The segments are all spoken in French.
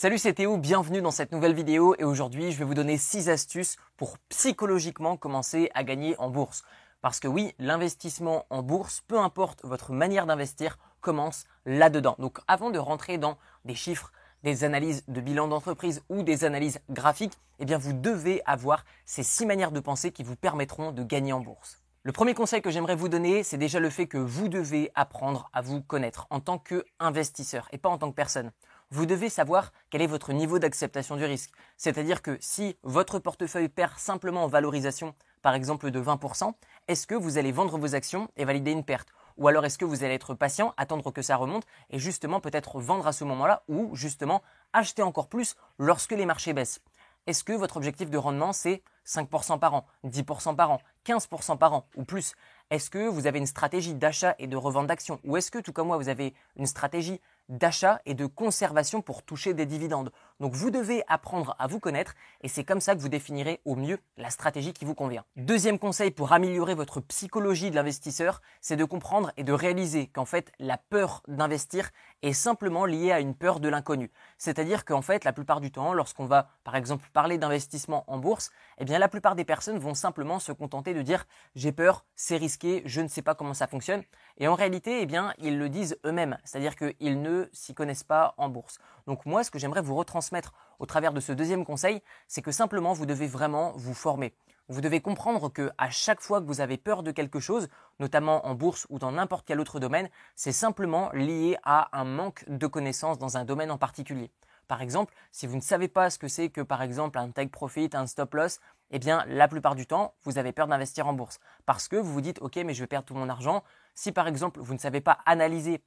Salut c'est Théo, bienvenue dans cette nouvelle vidéo et aujourd'hui je vais vous donner 6 astuces pour psychologiquement commencer à gagner en bourse. Parce que oui, l'investissement en bourse, peu importe votre manière d'investir, commence là-dedans. Donc avant de rentrer dans des chiffres, des analyses de bilan d'entreprise ou des analyses graphiques, eh vous devez avoir ces 6 manières de penser qui vous permettront de gagner en bourse. Le premier conseil que j'aimerais vous donner, c'est déjà le fait que vous devez apprendre à vous connaître en tant qu'investisseur et pas en tant que personne vous devez savoir quel est votre niveau d'acceptation du risque. C'est-à-dire que si votre portefeuille perd simplement en valorisation, par exemple de 20%, est-ce que vous allez vendre vos actions et valider une perte? Ou alors est-ce que vous allez être patient, attendre que ça remonte et justement peut-être vendre à ce moment-là ou justement acheter encore plus lorsque les marchés baissent? Est-ce que votre objectif de rendement c'est 5% par an, 10% par an, 15% par an ou plus? Est-ce que vous avez une stratégie d'achat et de revente d'actions? Ou est-ce que tout comme moi vous avez une stratégie d'achat et de conservation pour toucher des dividendes. Donc vous devez apprendre à vous connaître et c'est comme ça que vous définirez au mieux la stratégie qui vous convient. Deuxième conseil pour améliorer votre psychologie de l'investisseur, c'est de comprendre et de réaliser qu'en fait la peur d'investir est simplement liée à une peur de l'inconnu. C'est-à-dire qu'en fait la plupart du temps lorsqu'on va par exemple parler d'investissement en bourse, eh bien la plupart des personnes vont simplement se contenter de dire j'ai peur, c'est risqué, je ne sais pas comment ça fonctionne et en réalité eh bien ils le disent eux-mêmes, c'est-à-dire qu'ils ne s'y connaissent pas en bourse. Donc moi, ce que j'aimerais vous retransmettre au travers de ce deuxième conseil, c'est que simplement vous devez vraiment vous former. Vous devez comprendre que à chaque fois que vous avez peur de quelque chose, notamment en bourse ou dans n'importe quel autre domaine, c'est simplement lié à un manque de connaissances dans un domaine en particulier. Par exemple, si vous ne savez pas ce que c'est que par exemple un take profit, un stop loss, eh bien la plupart du temps, vous avez peur d'investir en bourse parce que vous vous dites OK, mais je vais perdre tout mon argent. Si par exemple, vous ne savez pas analyser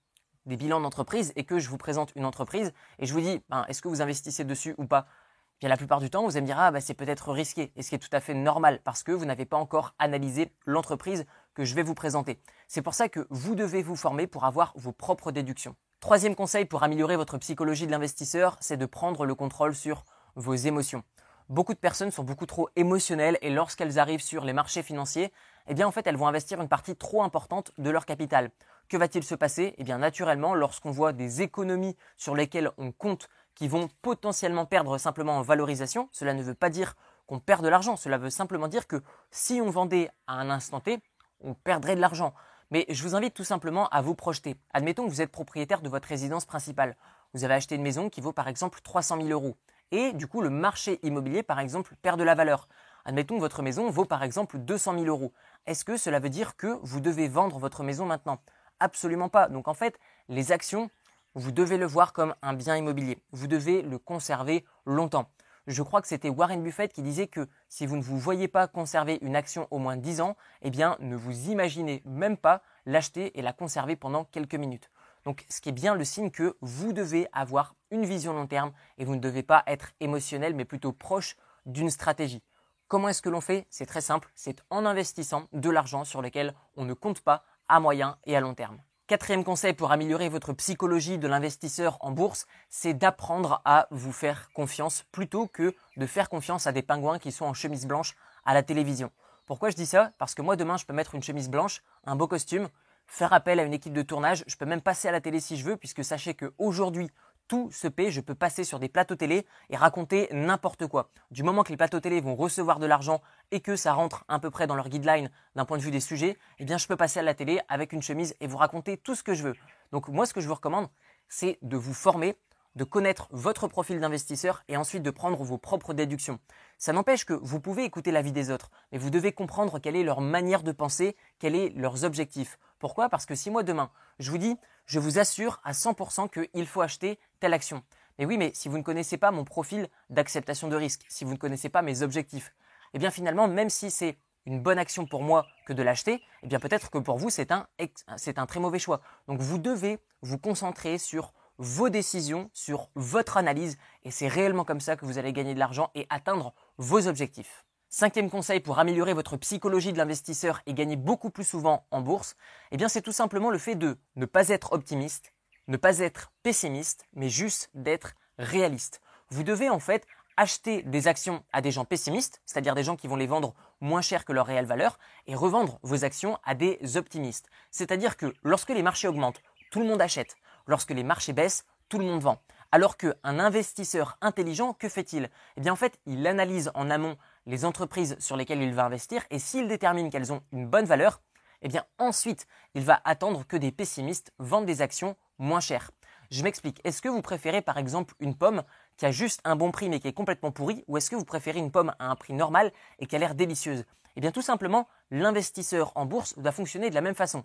des bilans d'entreprise et que je vous présente une entreprise et je vous dis ben, est-ce que vous investissez dessus ou pas? Bien la plupart du temps, vous allez me dire ah ben, c'est peut-être risqué et ce qui est tout à fait normal parce que vous n'avez pas encore analysé l'entreprise que je vais vous présenter. C'est pour ça que vous devez vous former pour avoir vos propres déductions. Troisième conseil pour améliorer votre psychologie de l'investisseur, c'est de prendre le contrôle sur vos émotions. Beaucoup de personnes sont beaucoup trop émotionnelles et lorsqu'elles arrivent sur les marchés financiers, eh bien en fait elles vont investir une partie trop importante de leur capital. Que va-t-il se passer? Eh bien naturellement, lorsqu'on voit des économies sur lesquelles on compte qui vont potentiellement perdre simplement en valorisation, cela ne veut pas dire qu'on perd de l'argent, cela veut simplement dire que si on vendait à un instant T, on perdrait de l'argent. Mais je vous invite tout simplement à vous projeter. Admettons que vous êtes propriétaire de votre résidence principale. Vous avez acheté une maison qui vaut par exemple 300 000 euros. Et du coup, le marché immobilier, par exemple, perd de la valeur. Admettons que votre maison vaut par exemple 200 000 euros. Est-ce que cela veut dire que vous devez vendre votre maison maintenant? Absolument pas. Donc en fait, les actions, vous devez le voir comme un bien immobilier. Vous devez le conserver longtemps. Je crois que c'était Warren Buffett qui disait que si vous ne vous voyez pas conserver une action au moins 10 ans, eh bien ne vous imaginez même pas l'acheter et la conserver pendant quelques minutes. Donc ce qui est bien le signe que vous devez avoir une vision long terme et vous ne devez pas être émotionnel mais plutôt proche d'une stratégie. Comment est-ce que l'on fait? C'est très simple, c'est en investissant de l'argent sur lequel on ne compte pas à moyen et à long terme. Quatrième conseil pour améliorer votre psychologie de l'investisseur en bourse, c'est d'apprendre à vous faire confiance plutôt que de faire confiance à des pingouins qui sont en chemise blanche à la télévision. Pourquoi je dis ça? Parce que moi demain je peux mettre une chemise blanche, un beau costume, faire appel à une équipe de tournage, je peux même passer à la télé si je veux puisque sachez qu'aujourd'hui tout se paie, je peux passer sur des plateaux télé et raconter n'importe quoi. Du moment que les plateaux télé vont recevoir de l'argent et que ça rentre à peu près dans leur guideline d'un point de vue des sujets, eh bien je peux passer à la télé avec une chemise et vous raconter tout ce que je veux. Donc moi ce que je vous recommande, c'est de vous former, de connaître votre profil d'investisseur et ensuite de prendre vos propres déductions. Ça n'empêche que vous pouvez écouter l'avis des autres, mais vous devez comprendre quelle est leur manière de penser, quels sont leurs objectifs. Pourquoi? Parce que si moi demain, je vous dis, je vous assure à 100% qu'il faut acheter telle action. Mais oui, mais si vous ne connaissez pas mon profil d'acceptation de risque, si vous ne connaissez pas mes objectifs, eh bien finalement, même si c'est une bonne action pour moi que de l'acheter, eh bien peut-être que pour vous, c'est un, c'est un très mauvais choix. Donc vous devez vous concentrer sur vos décisions, sur votre analyse, et c'est réellement comme ça que vous allez gagner de l'argent et atteindre vos objectifs. Cinquième conseil pour améliorer votre psychologie de l'investisseur et gagner beaucoup plus souvent en bourse, eh bien c'est tout simplement le fait de ne pas être optimiste, ne pas être pessimiste, mais juste d'être réaliste. Vous devez en fait acheter des actions à des gens pessimistes, c'est-à-dire des gens qui vont les vendre moins cher que leur réelle valeur, et revendre vos actions à des optimistes. C'est-à-dire que lorsque les marchés augmentent, tout le monde achète. Lorsque les marchés baissent, tout le monde vend. Alors qu'un investisseur intelligent, que fait-il? Eh bien en fait, il analyse en amont les entreprises sur lesquelles il va investir et s'il détermine qu'elles ont une bonne valeur, eh bien ensuite, il va attendre que des pessimistes vendent des actions moins chères. Je m'explique. Est-ce que vous préférez par exemple une pomme qui a juste un bon prix mais qui est complètement pourrie ou est-ce que vous préférez une pomme à un prix normal et qui a l'air délicieuse? Eh bien tout simplement, l'investisseur en bourse doit fonctionner de la même façon.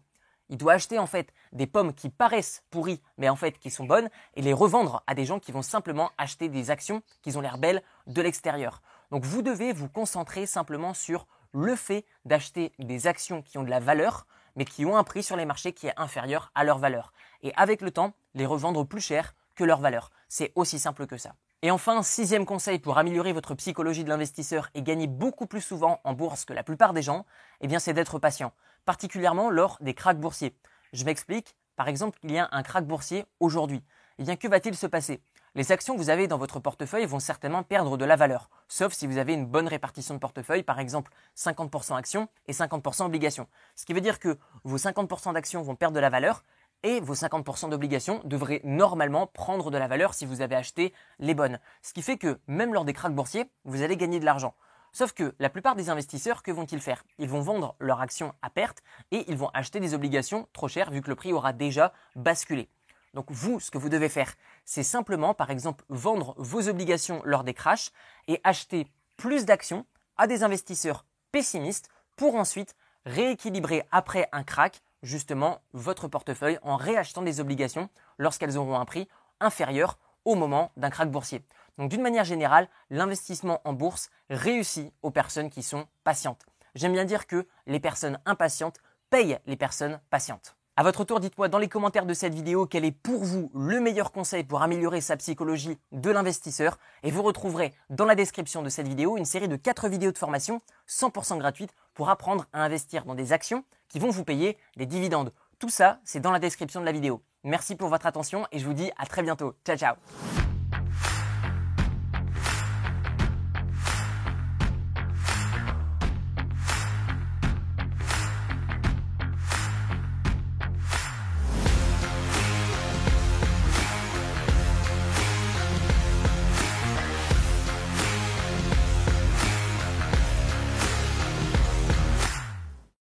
Il doit acheter en fait des pommes qui paraissent pourries mais en fait qui sont bonnes et les revendre à des gens qui vont simplement acheter des actions qui ont l'air belles de l'extérieur. Donc vous devez vous concentrer simplement sur le fait d'acheter des actions qui ont de la valeur mais qui ont un prix sur les marchés qui est inférieur à leur valeur. Et avec le temps, les revendre plus cher que leur valeur. C'est aussi simple que ça. Et enfin, sixième conseil pour améliorer votre psychologie de l'investisseur et gagner beaucoup plus souvent en bourse que la plupart des gens, eh c'est d'être patient, particulièrement lors des cracks boursiers. Je m'explique, par exemple, il y a un crack boursier aujourd'hui. Eh bien que va-t-il se passer? Les actions que vous avez dans votre portefeuille vont certainement perdre de la valeur, sauf si vous avez une bonne répartition de portefeuille, par exemple 50% actions et 50% obligations. Ce qui veut dire que vos 50% d'actions vont perdre de la valeur et vos 50% d'obligations devraient normalement prendre de la valeur si vous avez acheté les bonnes. Ce qui fait que même lors des cracks boursiers, vous allez gagner de l'argent. Sauf que la plupart des investisseurs, que vont-ils faire? Ils vont vendre leurs actions à perte et ils vont acheter des obligations trop chères vu que le prix aura déjà basculé. Donc vous, ce que vous devez faire, c'est simplement, par exemple, vendre vos obligations lors des crashs et acheter plus d'actions à des investisseurs pessimistes pour ensuite rééquilibrer après un crack justement votre portefeuille en réachetant des obligations lorsqu'elles auront un prix inférieur au moment d'un crack boursier. Donc d'une manière générale, l'investissement en bourse réussit aux personnes qui sont patientes. J'aime bien dire que les personnes impatientes payent les personnes patientes. À votre tour, dites-moi dans les commentaires de cette vidéo quel est pour vous le meilleur conseil pour améliorer sa psychologie de l'investisseur et vous retrouverez dans la description de cette vidéo une série de 4 vidéos de formation 100% gratuites pour apprendre à investir dans des actions qui vont vous payer des dividendes. Tout ça, c'est dans la description de la vidéo. Merci pour votre attention et je vous dis à très bientôt. Ciao ciao